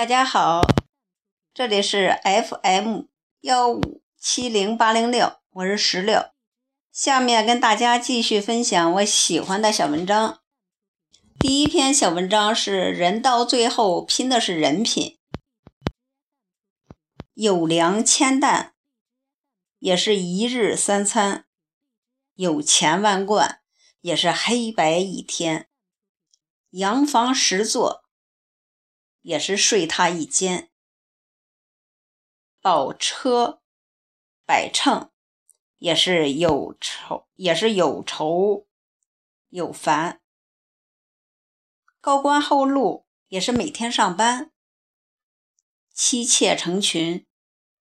大家好，这里是 FM 幺五七零八零六，我是石榴。下面跟大家继续分享我喜欢的小文章。第一篇小文章是“人到最后拼的是人品”，有粮千担，也是一日三餐；有钱万贯，也是黑白一天；洋房十座。也是睡他一间，宝车百乘，也是有愁，也是有愁有烦。高官厚禄，也是每天上班。妻妾成群，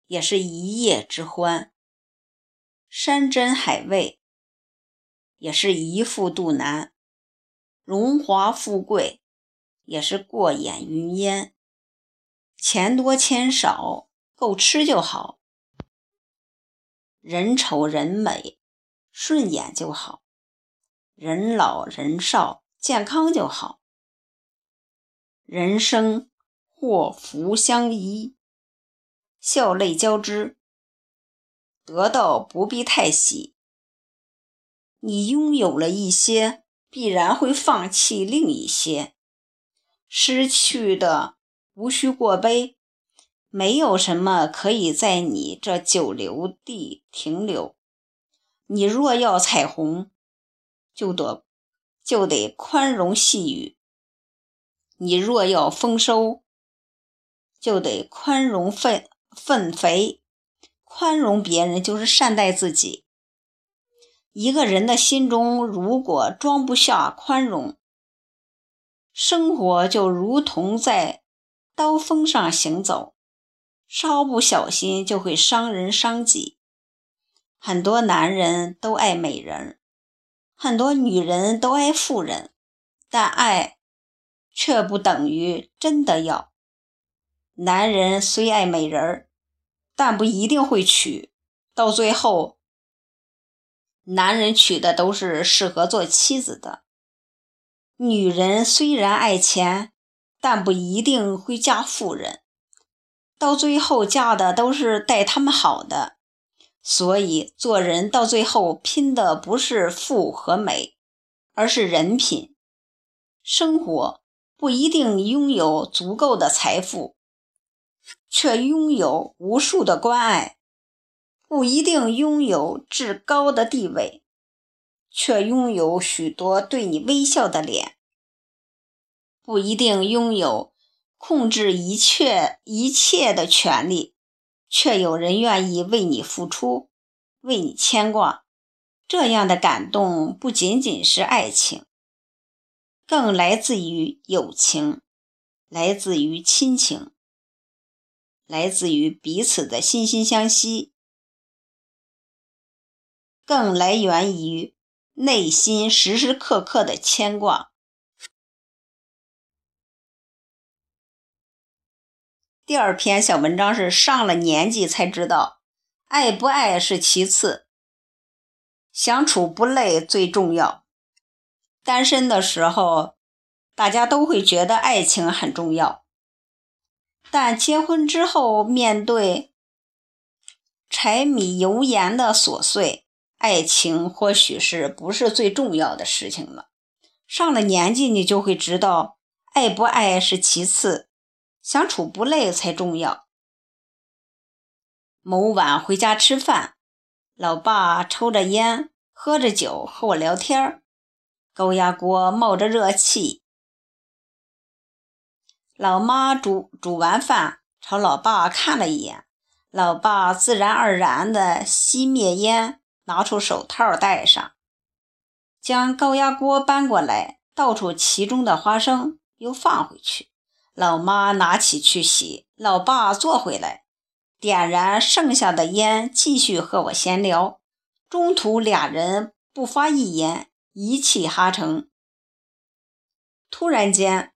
也是一夜之欢。山珍海味，也是一副肚腩。荣华富贵。也是过眼云烟，钱多钱少够吃就好，人丑人美顺眼就好，人老人少健康就好，人生祸福相依，笑泪交织，得到不必太喜，你拥有了一些，必然会放弃另一些。失去的无需过悲，没有什么可以在你这久留地停留。你若要彩虹，就得就得宽容细雨；你若要丰收，就得宽容粪粪肥。宽容别人就是善待自己。一个人的心中如果装不下宽容，生活就如同在刀锋上行走，稍不小心就会伤人伤己。很多男人都爱美人，很多女人都爱富人，但爱却不等于真的要。男人虽爱美人，但不一定会娶，到最后，男人娶的都是适合做妻子的。女人虽然爱钱，但不一定会嫁富人，到最后嫁的都是待他们好的。所以做人到最后拼的不是富和美，而是人品。生活不一定拥有足够的财富，却拥有无数的关爱；不一定拥有至高的地位。却拥有许多对你微笑的脸，不一定拥有控制一切一切的权利，却有人愿意为你付出，为你牵挂。这样的感动不仅仅是爱情，更来自于友情，来自于亲情，来自于彼此的惺惺相惜，更来源于。内心时时刻刻的牵挂。第二篇小文章是上了年纪才知道，爱不爱是其次，相处不累最重要。单身的时候，大家都会觉得爱情很重要，但结婚之后，面对柴米油盐的琐碎。爱情或许是不是最重要的事情了。上了年纪，你就会知道，爱不爱是其次，相处不累才重要。某晚回家吃饭，老爸抽着烟，喝着酒和我聊天高压锅冒着热气，老妈煮煮完饭，朝老爸看了一眼，老爸自然而然地熄灭烟。拿出手套戴上，将高压锅搬过来，倒出其中的花生，又放回去。老妈拿起去洗，老爸坐回来，点燃剩下的烟，继续和我闲聊。中途俩人不发一言，一气哈成。突然间，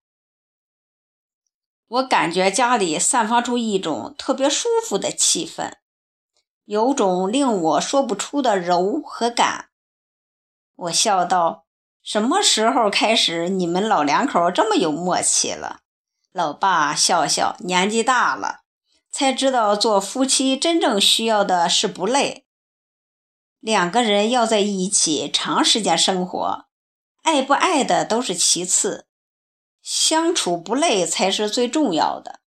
我感觉家里散发出一种特别舒服的气氛。有种令我说不出的柔和感，我笑道：“什么时候开始，你们老两口这么有默契了？老爸笑笑，年纪大了，才知道做夫妻真正需要的是不累。两个人要在一起长时间生活，爱不爱的都是其次，相处不累才是最重要的。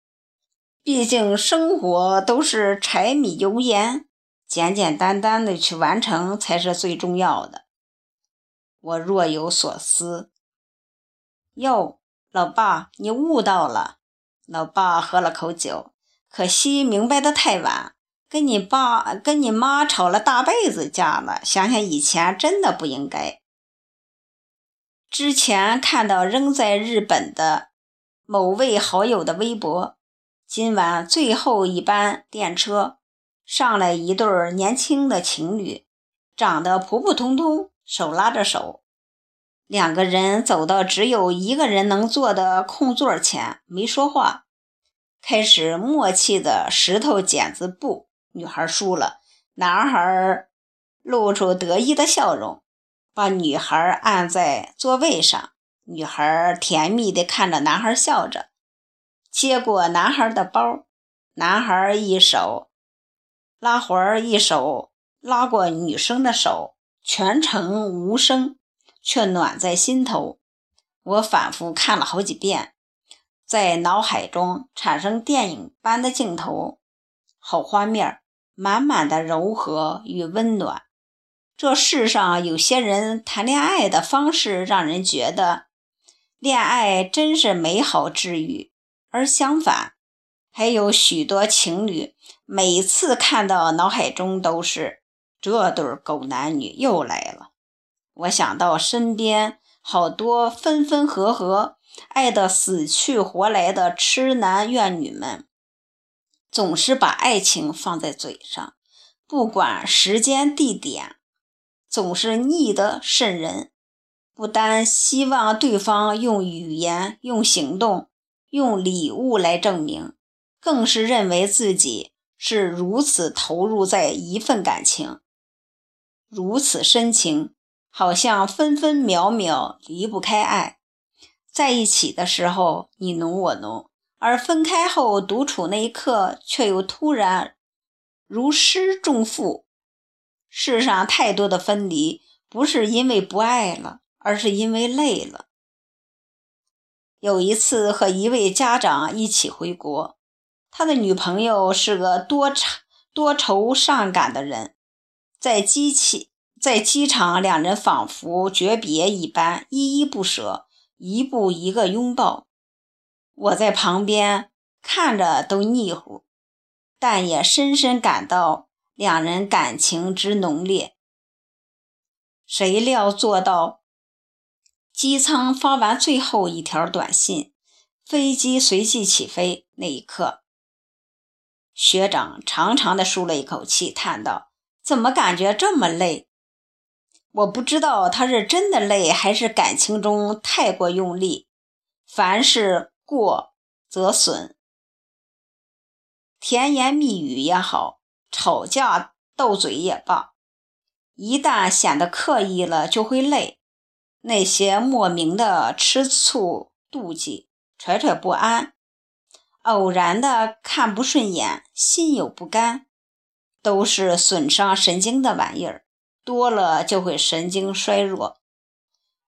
毕竟生活都是柴米油盐，简简单单的去完成才是最重要的。我若有所思，哟。老爸，你悟到了。老爸喝了口酒，可惜明白的太晚，跟你爸、跟你妈吵了大辈子架了。想想以前，真的不应该。之前看到仍在日本的某位好友的微博，今晚最后一班电车上来一对年轻的情侣，长得普普通通，手拉着手。两个人走到只有一个人能坐的空座前，没说话，开始默契的石头剪子布。女孩输了，男孩露出得意的笑容，把女孩按在座位上。女孩甜蜜地看着男孩，笑着接过男孩的包。男孩一手拉环儿，一手拉过女生的手，全程无声。却暖在心头。我反复看了好几遍，在脑海中产生电影般的镜头，好画面，满满的柔和与温暖。这世上有些人谈恋爱的方式让人觉得恋爱真是美好治愈，而相反，还有许多情侣每次看到脑海中都是这对狗男女又来了。我想到身边好多分分合合、爱得死去活来的痴男怨女们，总是把爱情放在嘴上，不管时间地点，总是腻得渗人。不单希望对方用语言、用行动、用礼物来证明，更是认为自己是如此投入在一份感情，如此深情。好像分分秒秒离不开爱，在一起的时候你侬我侬，而分开后独处那一刻却又突然如释重负。世上太多的分离，不是因为不爱了，而是因为累了。有一次和一位家长一起回国，他的女朋友是个多愁多愁善感的人，在机器。在机场，两人仿佛诀别一般，依依不舍，一步一个拥抱。我在旁边看着都腻乎，但也深深感到两人感情之浓烈。谁料做到机舱发完最后一条短信，飞机随即起飞那一刻，学长长长的舒了一口气，叹道：“怎么感觉这么累？”我不知道他是真的累，还是感情中太过用力。凡事过则损，甜言蜜语也好，吵架斗嘴也罢，一旦显得刻意了，就会累。那些莫名的吃醋、妒忌、揣揣不安，偶然的看不顺眼、心有不甘，都是损伤神经的玩意儿。多了就会神经衰弱。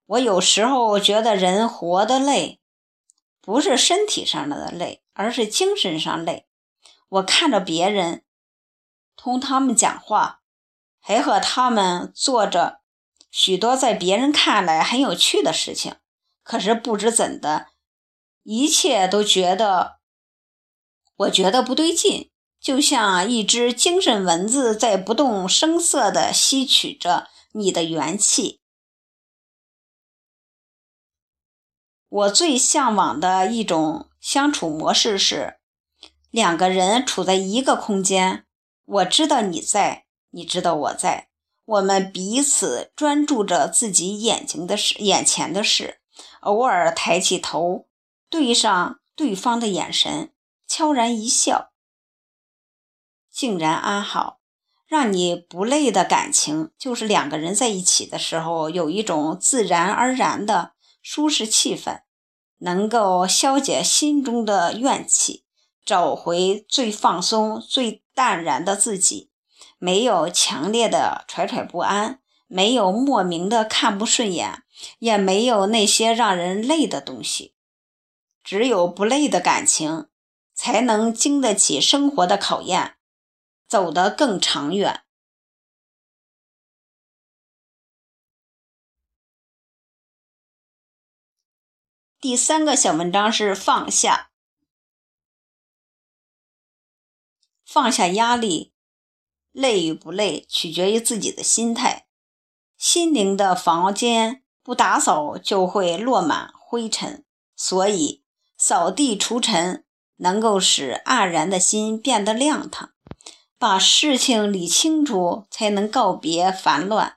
我有时候觉得人活得累，不是身体上的累，而是精神上累。我看着别人，同他们讲话，还和他们做着许多在别人看来很有趣的事情，可是不知怎的，一切都觉得，我觉得不对劲。就像一只精神蚊子在不动声色地吸取着你的元气。我最向往的一种相处模式是，两个人处在一个空间，我知道你在，你知道我在，我们彼此专注着自己眼睛的事、眼前的事，偶尔抬起头，对上对方的眼神，悄然一笑。静然安好，让你不累的感情，就是两个人在一起的时候有一种自然而然的舒适气氛。能够消解心中的怨气，找回最放松、最淡然的自己。没有强烈的惴惴不安，没有莫名的看不顺眼，也没有那些让人累的东西。只有不累的感情，才能经得起生活的考验，走得更长远。第三个小文章是放下，放下压力，累与不累取决于自己的心态。心灵的房间不打扫就会落满灰尘，所以扫地除尘能够使黯然的心变得亮堂。把事情理清楚，才能告别烦乱。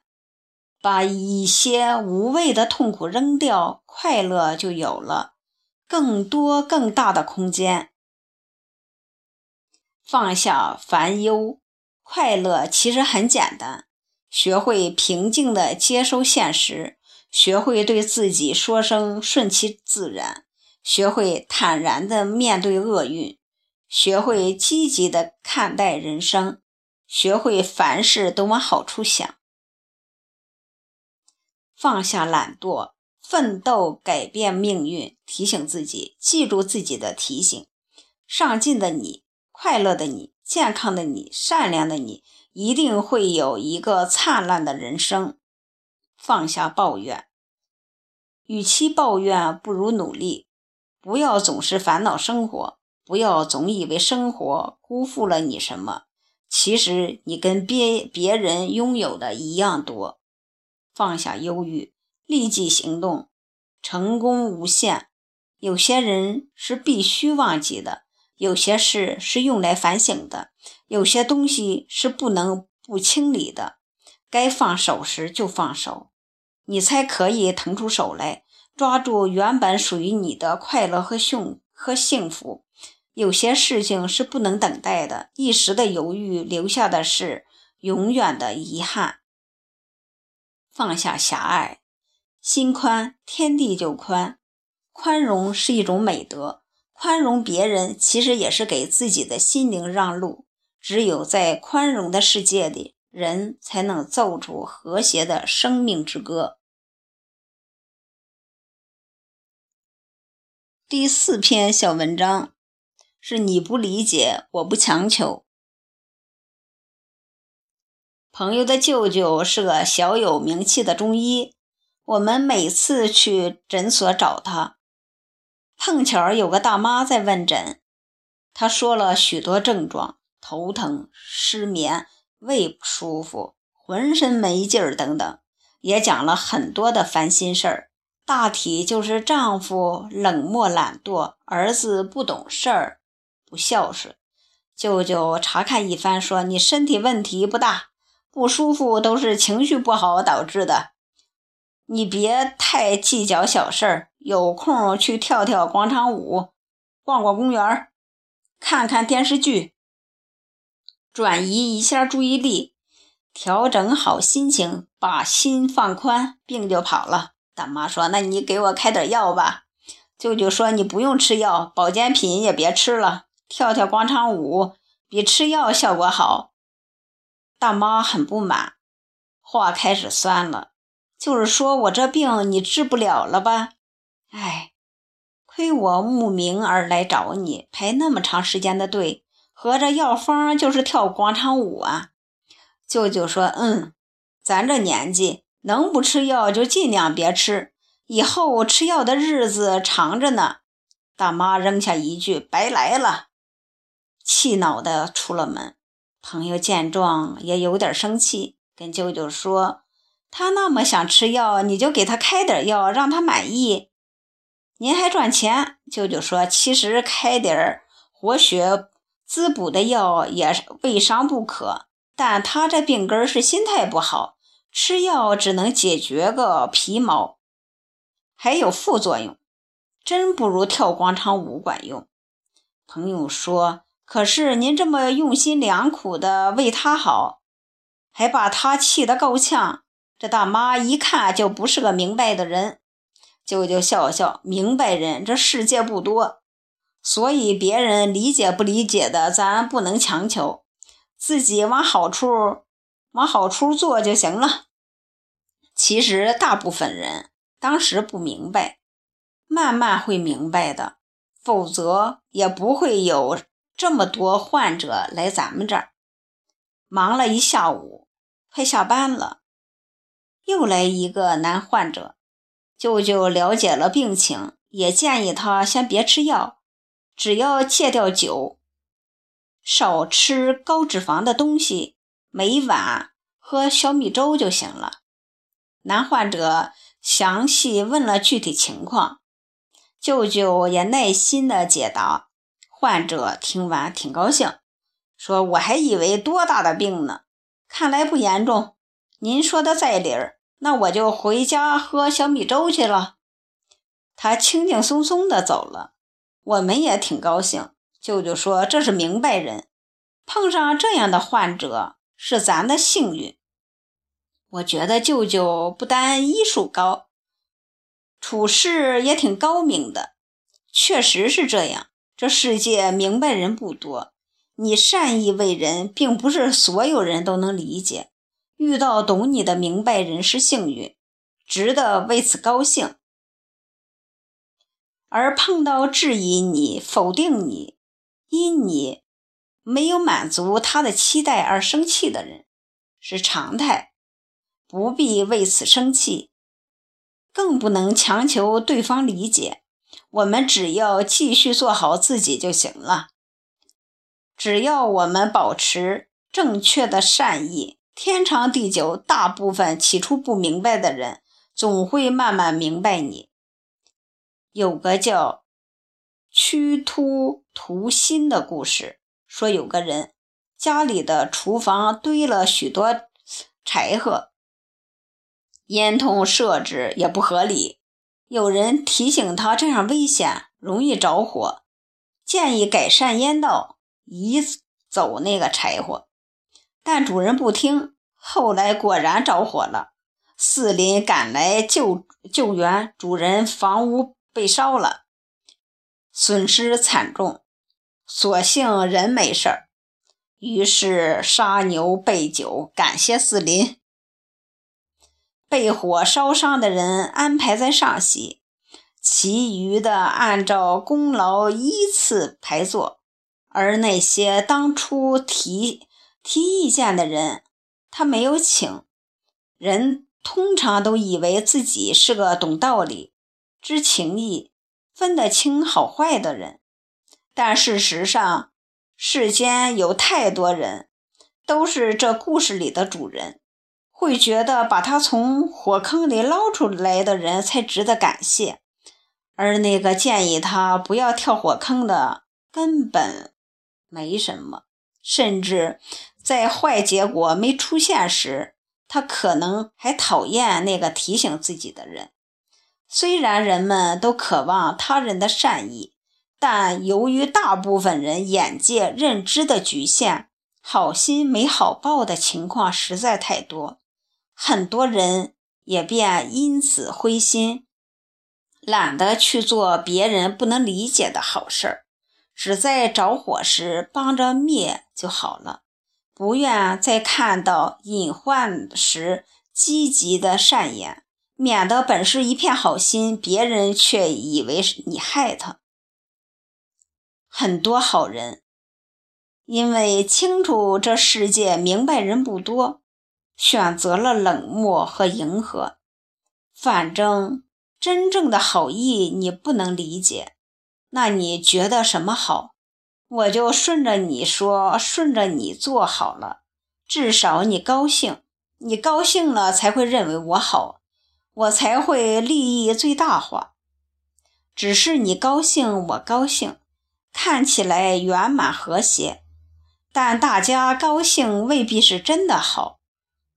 把一些无谓的痛苦扔掉，快乐就有了更多更大的空间。放下烦忧，快乐其实很简单。学会平静地接受现实，学会对自己说声顺其自然，学会坦然地面对厄运，学会积极地看待人生，学会凡事都往好处想。放下懒惰，奋斗改变命运。提醒自己，记住自己的提醒：上进的你，快乐的你，健康的你，善良的你，一定会有一个灿烂的人生。放下抱怨，与其抱怨，不如努力。不要总是烦恼生活，不要总以为生活辜负了你什么。其实你跟别别人拥有的一样多。放下忧郁，立即行动，成功无限。有些人是必须忘记的，有些事是用来反省的，有些东西是不能不清理的。该放手时就放手，你才可以腾出手来，抓住原本属于你的快乐和幸和幸福。有些事情是不能等待的，一时的犹豫留下的是永远的遗憾。放下狭隘，心宽，天地就宽。宽容是一种美德，宽容别人其实也是给自己的心灵让路。只有在宽容的世界里，人才能奏出和谐的生命之歌。第四篇小文章是你不理解，我不强求。朋友的舅舅是个小有名气的中医，我们每次去诊所找他，碰巧有个大妈在问诊，他说了许多症状：头疼、失眠、胃不舒服、浑身没劲儿等等，也讲了很多的烦心事儿。大体就是丈夫冷漠懒惰，儿子不懂事儿，不孝顺。舅舅查看一番，说：“你身体问题不大。”不舒服都是情绪不好导致的，你别太计较小事儿。有空去跳跳广场舞，逛逛公园，看看电视剧，转移一下注意力，调整好心情，把心放宽，病就跑了。大妈说：“那你给我开点药吧。”舅舅说：“你不用吃药，保健品也别吃了，跳跳广场舞比吃药效果好。”大妈很不满，话开始酸了，就是说我这病你治不了了吧？哎，亏我慕名而来找你，排那么长时间的队，合着药方就是跳广场舞啊？舅舅说：“嗯，咱这年纪能不吃药就尽量别吃，以后吃药的日子长着呢。”大妈扔下一句：“白来了！”气恼的出了门。朋友见状也有点生气，跟舅舅说：“他那么想吃药，你就给他开点药，让他满意，您还赚钱。”舅舅说：“其实开点活血滋补的药也未尝不可，但他这病根是心态不好，吃药只能解决个皮毛，还有副作用，真不如跳广场舞管用。”朋友说。可是您这么用心良苦的为他好，还把他气得够呛。这大妈一看就不是个明白的人，舅舅笑笑，明白人这世界不多，所以别人理解不理解的，咱不能强求，自己往好处往好处做就行了。其实大部分人当时不明白，慢慢会明白的，否则也不会有这么多患者来咱们这儿。忙了一下午，快下班了，又来一个男患者。舅舅了解了病情，也建议他先别吃药，只要戒掉酒，少吃高脂肪的东西，每晚喝小米粥就行了。男患者详细问了具体情况，舅舅也耐心的解答。患者听完挺高兴，说：“我还以为多大的病呢，看来不严重。您说的在理儿。”那我就回家喝小米粥去了。他轻轻松松的走了，我们也挺高兴。舅舅说：“这是明白人，碰上这样的患者是咱的幸运。”我觉得舅舅不单医术高，处事也挺高明的。确实是这样，这世界明白人不多。你善意为人，并不是所有人都能理解。遇到懂你的明白人是幸运，值得为此高兴；而碰到质疑你、否定你、因你没有满足他的期待而生气的人是常态，不必为此生气，更不能强求对方理解。我们只要继续做好自己就行了。只要我们保持正确的善意。天长地久，大部分起初不明白的人，总会慢慢明白你。有个叫屈突图心的故事，说有个人家里的厨房堆了许多柴禾，烟筒设置也不合理。有人提醒他这样危险，容易着火，建议改善烟道，移走那个柴火。但主人不听，后来果然着火了。四邻赶来救救援，主人房屋被烧了，损失惨重。所幸人没事儿，于是杀牛备酒，感谢四邻。被火烧伤的人安排在上席，其余的按照功劳依次排坐，而那些当初提。提意见的人，他没有请。人通常都以为自己是个懂道理、知情义、分得清好坏的人，但事实上，世间有太多人都是这故事里的主人，会觉得把他从火坑里捞出来的人才值得感谢，而那个建议他不要跳火坑的，根本没什么，甚至。在坏结果没出现时，他可能还讨厌那个提醒自己的人。虽然人们都渴望他人的善意，但由于大部分人眼界认知的局限，好心没好报的情况实在太多，很多人也便因此灰心，懒得去做别人不能理解的好事儿，只在着火时帮着灭就好了。不愿再看到隐患时积极的善言，免得本是一片好心，别人却以为是你害他。很多好人因为清楚这世界明白人不多，选择了冷漠和迎合。反正真正的好意你不能理解，那你觉得什么好？我就顺着你说，顺着你做好了，至少你高兴，你高兴了才会认为我好，我才会利益最大化。只是你高兴，我高兴，看起来圆满和谐，但大家高兴未必是真的好。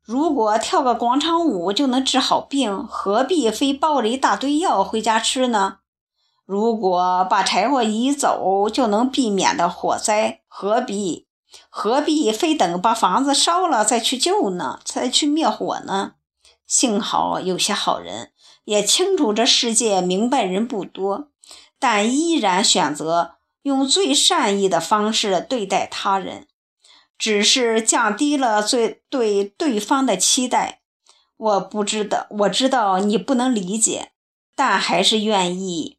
如果跳个广场舞就能治好病，何必非抱着一大堆药回家吃呢？如果把柴火移走就能避免的火灾，何必何必非等把房子烧了再去救呢？再去灭火呢？幸好有些好人也清楚这世界明白人不多，但依然选择用最善意的方式对待他人，只是降低了最对对方的期待。我不知道，我知道你不能理解，但还是愿意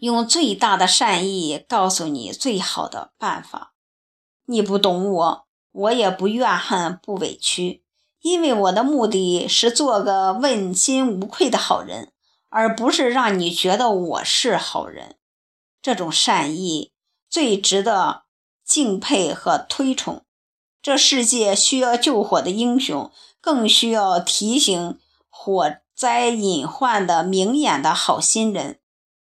用最大的善意告诉你最好的办法。你不懂我，我也不怨恨，不委屈。因为我的目的是做个问心无愧的好人，而不是让你觉得我是好人。这种善意最值得敬佩和推崇。这世界需要救火的英雄，更需要提醒火灾隐患的明眼的好心人。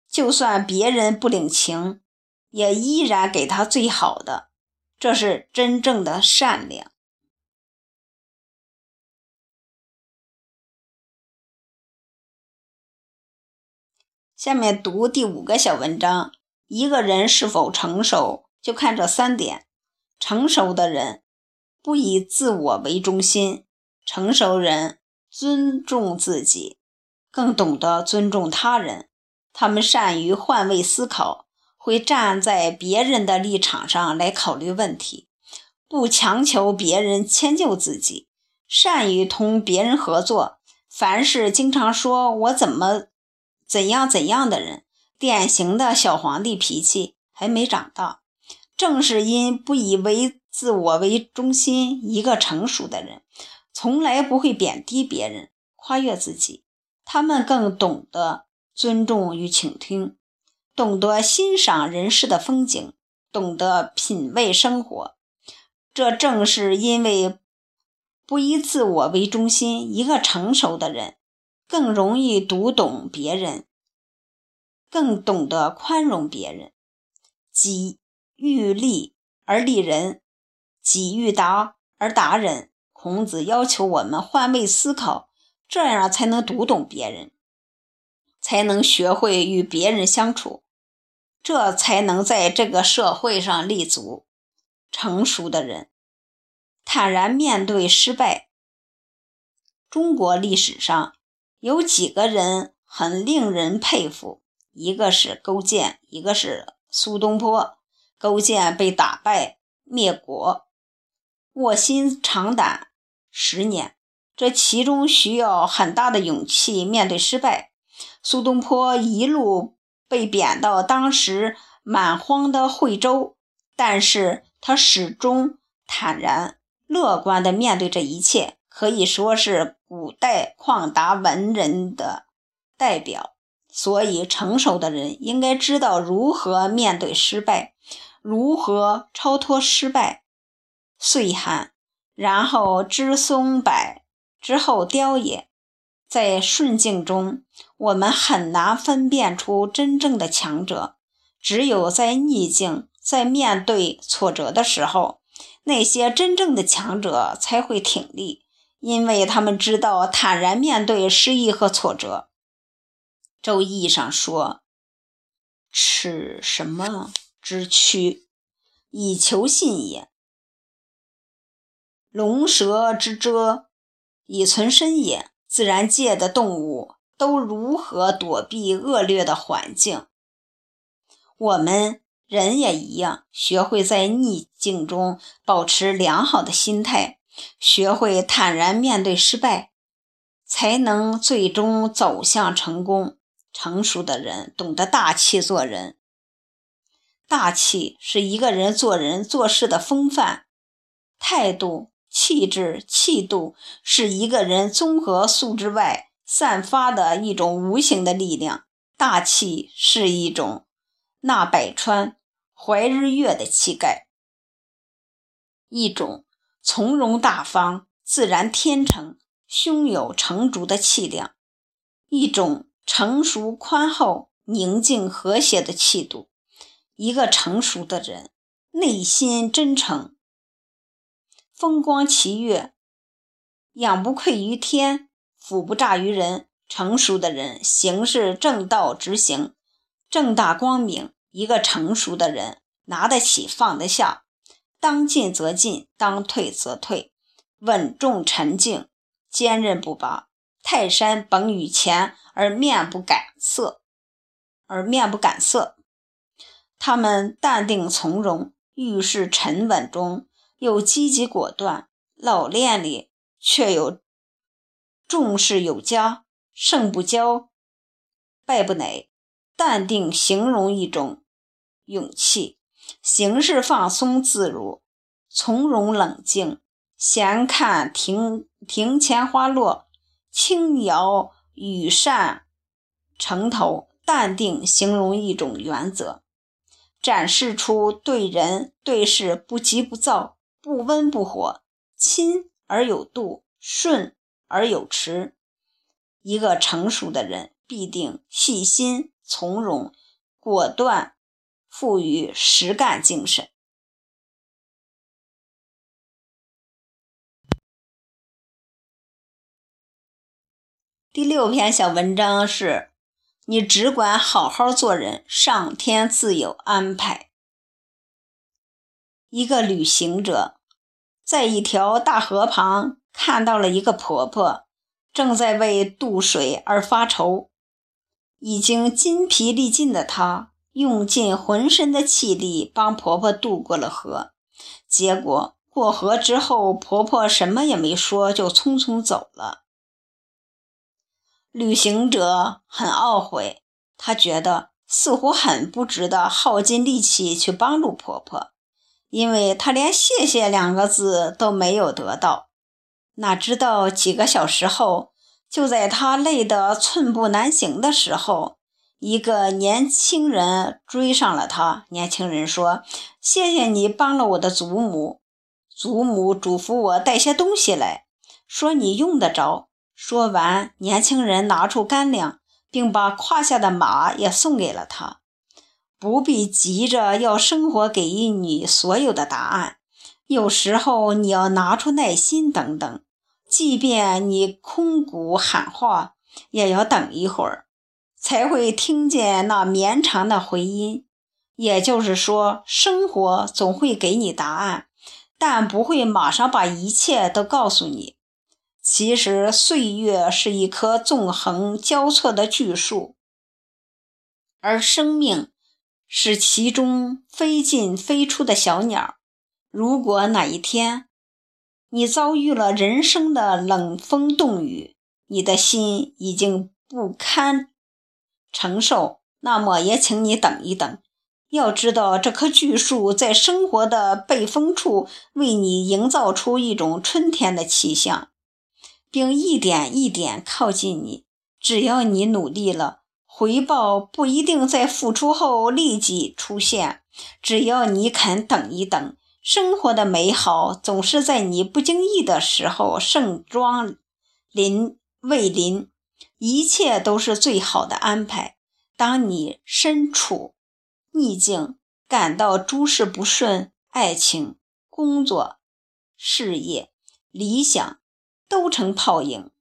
就算别人不领情，也依然给他最好的。这是真正的善良。下面读第五个小文章：一个人是否成熟，就看这三点。成熟的人不以自我为中心，成熟人尊重自己，更懂得尊重他人。他们善于换位思考，会站在别人的立场上来考虑问题，不强求别人迁就自己，善于同别人合作。凡是经常说“我怎么”。怎样怎样的人，典型的小皇帝脾气还没长大。正是因不以为自我为中心，一个成熟的人，从来不会贬低别人，夸越自己。他们更懂得尊重与倾听，懂得欣赏人世的风景，懂得品味生活。这正是因为不以自我为中心，一个成熟的人。更容易读懂别人，更懂得宽容别人。己欲立而立人，己欲达而达人。孔子要求我们换位思考，这样才能读懂别人，才能学会与别人相处，这才能在这个社会上立足。成熟的人坦然面对失败。中国历史上。有几个人很令人佩服，一个是勾践，一个是苏东坡。勾践被打败灭国，卧薪尝胆十年，这其中需要很大的勇气面对失败。苏东坡一路被贬到当时蛮荒的惠州，但是他始终坦然乐观地面对这一切。可以说是古代旷达文人的代表，所以成熟的人应该知道如何面对失败，如何超脱失败，岁寒，然后知松柏之后凋也。在顺境中，我们很难分辨出真正的强者，只有在逆境，在面对挫折的时候，那些真正的强者才会挺立。因为他们知道坦然面对失意和挫折。周易上说：“耻什么之躯，以求信也；龙蛇之蛰，以存身也。”自然界的动物都如何躲避恶劣的环境？我们人也一样，学会在逆境中保持良好的心态。学会坦然面对失败，才能最终走向成功。成熟的人懂得大气做人，大气是一个人做人做事的风范、态度、气质、气度，是一个人综合素质外散发的一种无形的力量。大气是一种纳百川、怀日月的气概，一种。从容大方、自然天成、胸有成竹的气量，一种成熟宽厚、宁静和谐的气度。一个成熟的人，内心真诚，风光奇岳，仰不愧于天，俯不怍于人。成熟的人行事正道直行，正大光明。一个成熟的人，拿得起放得下。当进则进，当退则退，稳重沉静，坚韧不拔。泰山崩于前而面不改色，而面不改色。他们淡定从容，遇事沉稳中又积极果断，老练里却有重视有加，胜不骄，败不馁。淡定形容一种勇气，行事放松自如，从容冷静。闲看庭庭前花落，轻摇羽扇城头。淡定形容一种原则，展示出对人对事不急不躁，不温不火，亲而有度，顺而有持。一个成熟的人必定细心、从容、果断，富于实干精神。第六篇小文章是：你只管好好做人，上天自有安排。一个旅行者在一条大河旁看到了一个婆婆，正在为渡水而发愁。已经筋疲力尽的她，用尽浑身的气力帮婆婆渡过了河。结果过河之后，婆婆什么也没说，就匆匆走了。旅行者很懊悔，他觉得似乎很不值得耗尽力气去帮助婆婆，因为他连“谢谢”两个字都没有得到。哪知道几个小时后，就在他累得寸步难行的时候，一个年轻人追上了他。年轻人说：“谢谢你帮了我的祖母，祖母嘱咐我带些东西来，说你用得着。”说完，年轻人拿出干粮，并把胯下的马也送给了他。不必急着要生活给予你所有的答案，有时候你要拿出耐心等等。即便你空谷喊话，也要等一会儿，才会听见那绵长的回音。也就是说，生活总会给你答案，但不会马上把一切都告诉你。其实，岁月是一棵纵横交错的巨树，而生命是其中飞进飞出的小鸟。如果哪一天你遭遇了人生的冷风冻雨，你的心已经不堪承受，那么也请你等一等。要知道，这棵巨树在生活的背风处，为你营造出一种春天的气象。并一点一点靠近你。只要你努力了，回报不一定在付出后立即出现。只要你肯等一等，生活的美好总是在你不经意的时候盛装临未临。一切都是最好的安排。当你身处逆境，感到诸事不顺，爱情、工作、事业、理想。都成泡影，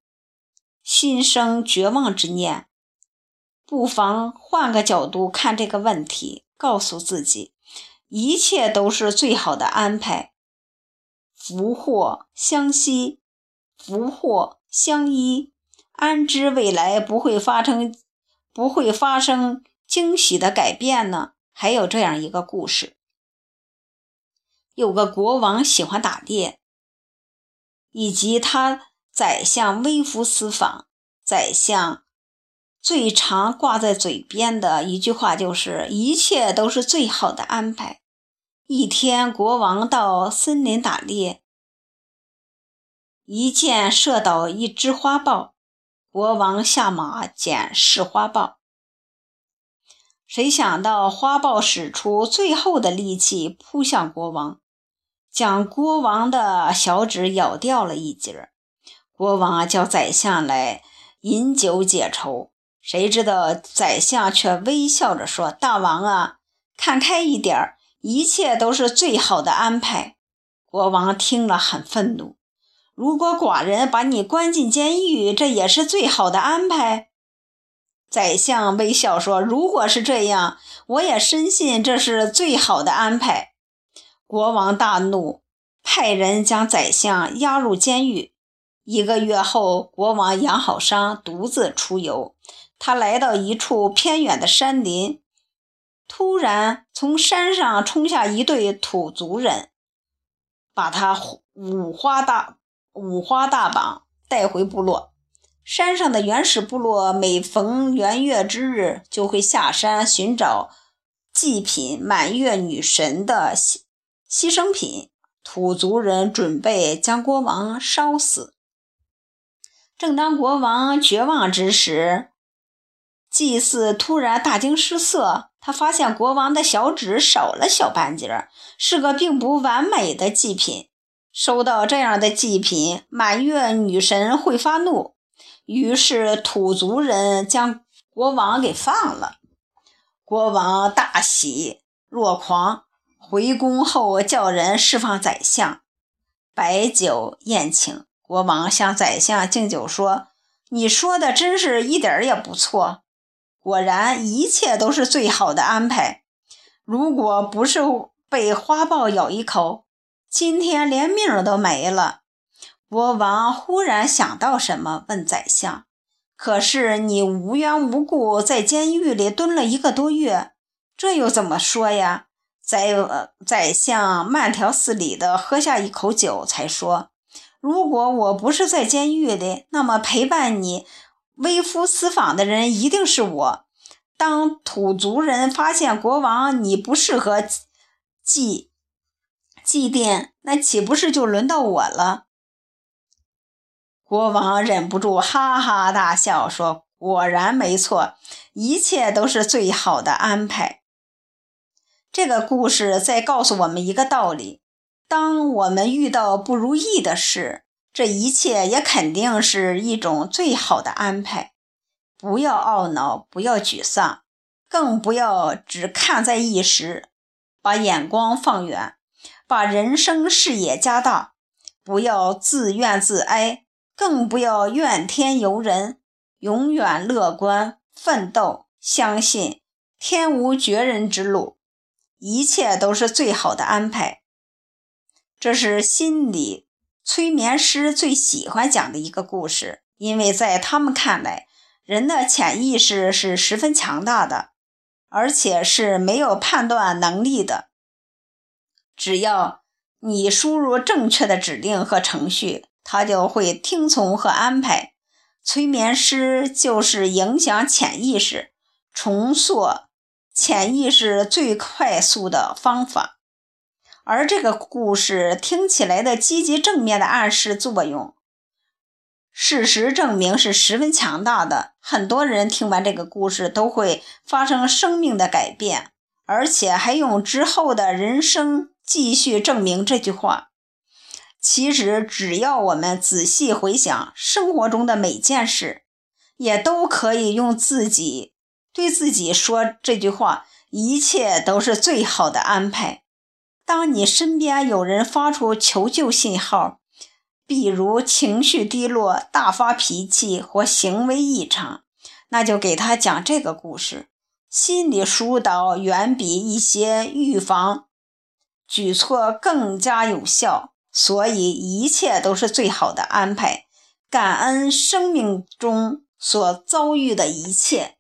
心生绝望之念，不妨换个角度看这个问题，告诉自己，一切都是最好的安排，福祸相惜，福祸相依，安知未来不会发生，不会发生惊喜的改变呢？还有这样一个故事，有个国王喜欢打猎。以及他宰相微服私访，宰相最常挂在嘴边的一句话就是：“一切都是最好的安排。”一天，国王到森林打猎，一箭射倒一只花豹，国王下马捡试花豹，谁想到花豹使出最后的力气扑向国王。将国王的小指咬掉了一截国王叫宰相来饮酒解愁，谁知道宰相却微笑着说：“大王啊，看开一点儿，一切都是最好的安排。”国王听了很愤怒：“如果寡人把你关进监狱，这也是最好的安排。”宰相微笑说：“如果是这样，我也深信这是最好的安排。”国王大怒，派人将宰相押入监狱。一个月后，国王养好伤，独自出游。他来到一处偏远的山林，突然从山上冲下一对土族人，把他五花大五花大绑带回部落。山上的原始部落每逢圆月之日，就会下山寻找祭品满月女神的牺牲品。土族人准备将国王烧死。正当国王绝望之时，祭祀突然大惊失色。他发现国王的小指少了小半截，是个并不完美的祭品。收到这样的祭品，满月女神会发怒。于是土族人将国王给放了。国王大喜若狂，回宫后叫人释放宰相，摆酒宴请。国王向宰相敬酒说：“你说的真是一点也不错，果然一切都是最好的安排。如果不是被花豹咬一口，今天连命都没了。”国王忽然想到什么，问宰相：“可是你无缘无故在监狱里蹲了一个多月，这又怎么说呀？”宰宰相慢条斯理地喝下一口酒，才说。如果我不是在监狱里，那么陪伴你微服私访的人一定是我。当土族人发现国王你不适合祭祭奠，那岂不是就轮到我了？国王忍不住哈哈大笑，说：“果然没错，一切都是最好的安排。”这个故事在告诉我们一个道理。当我们遇到不如意的事，这一切也肯定是一种最好的安排。不要懊恼，不要沮丧，更不要只看在一时，把眼光放远，把人生视野加大。不要自怨自哀，更不要怨天尤人，永远乐观奋斗，相信天无绝人之路，一切都是最好的安排。这是心理催眠师最喜欢讲的一个故事，因为在他们看来，人的潜意识是十分强大的，而且是没有判断能力的。只要你输入正确的指令和程序，它就会听从和安排。催眠师就是影响潜意识、重塑潜意识最快速的方法。而这个故事听起来的积极正面的暗示作用，事实证明是十分强大的。很多人听完这个故事都会发生生命的改变，而且还用之后的人生继续证明这句话。其实，只要我们仔细回想生活中的每件事，也都可以用自己对自己说这句话：一切都是最好的安排。当你身边有人发出求救信号，比如情绪低落、大发脾气或行为异常，那就给他讲这个故事。心理疏导远比一些预防举措更加有效，所以一切都是最好的安排。感恩生命中所遭遇的一切。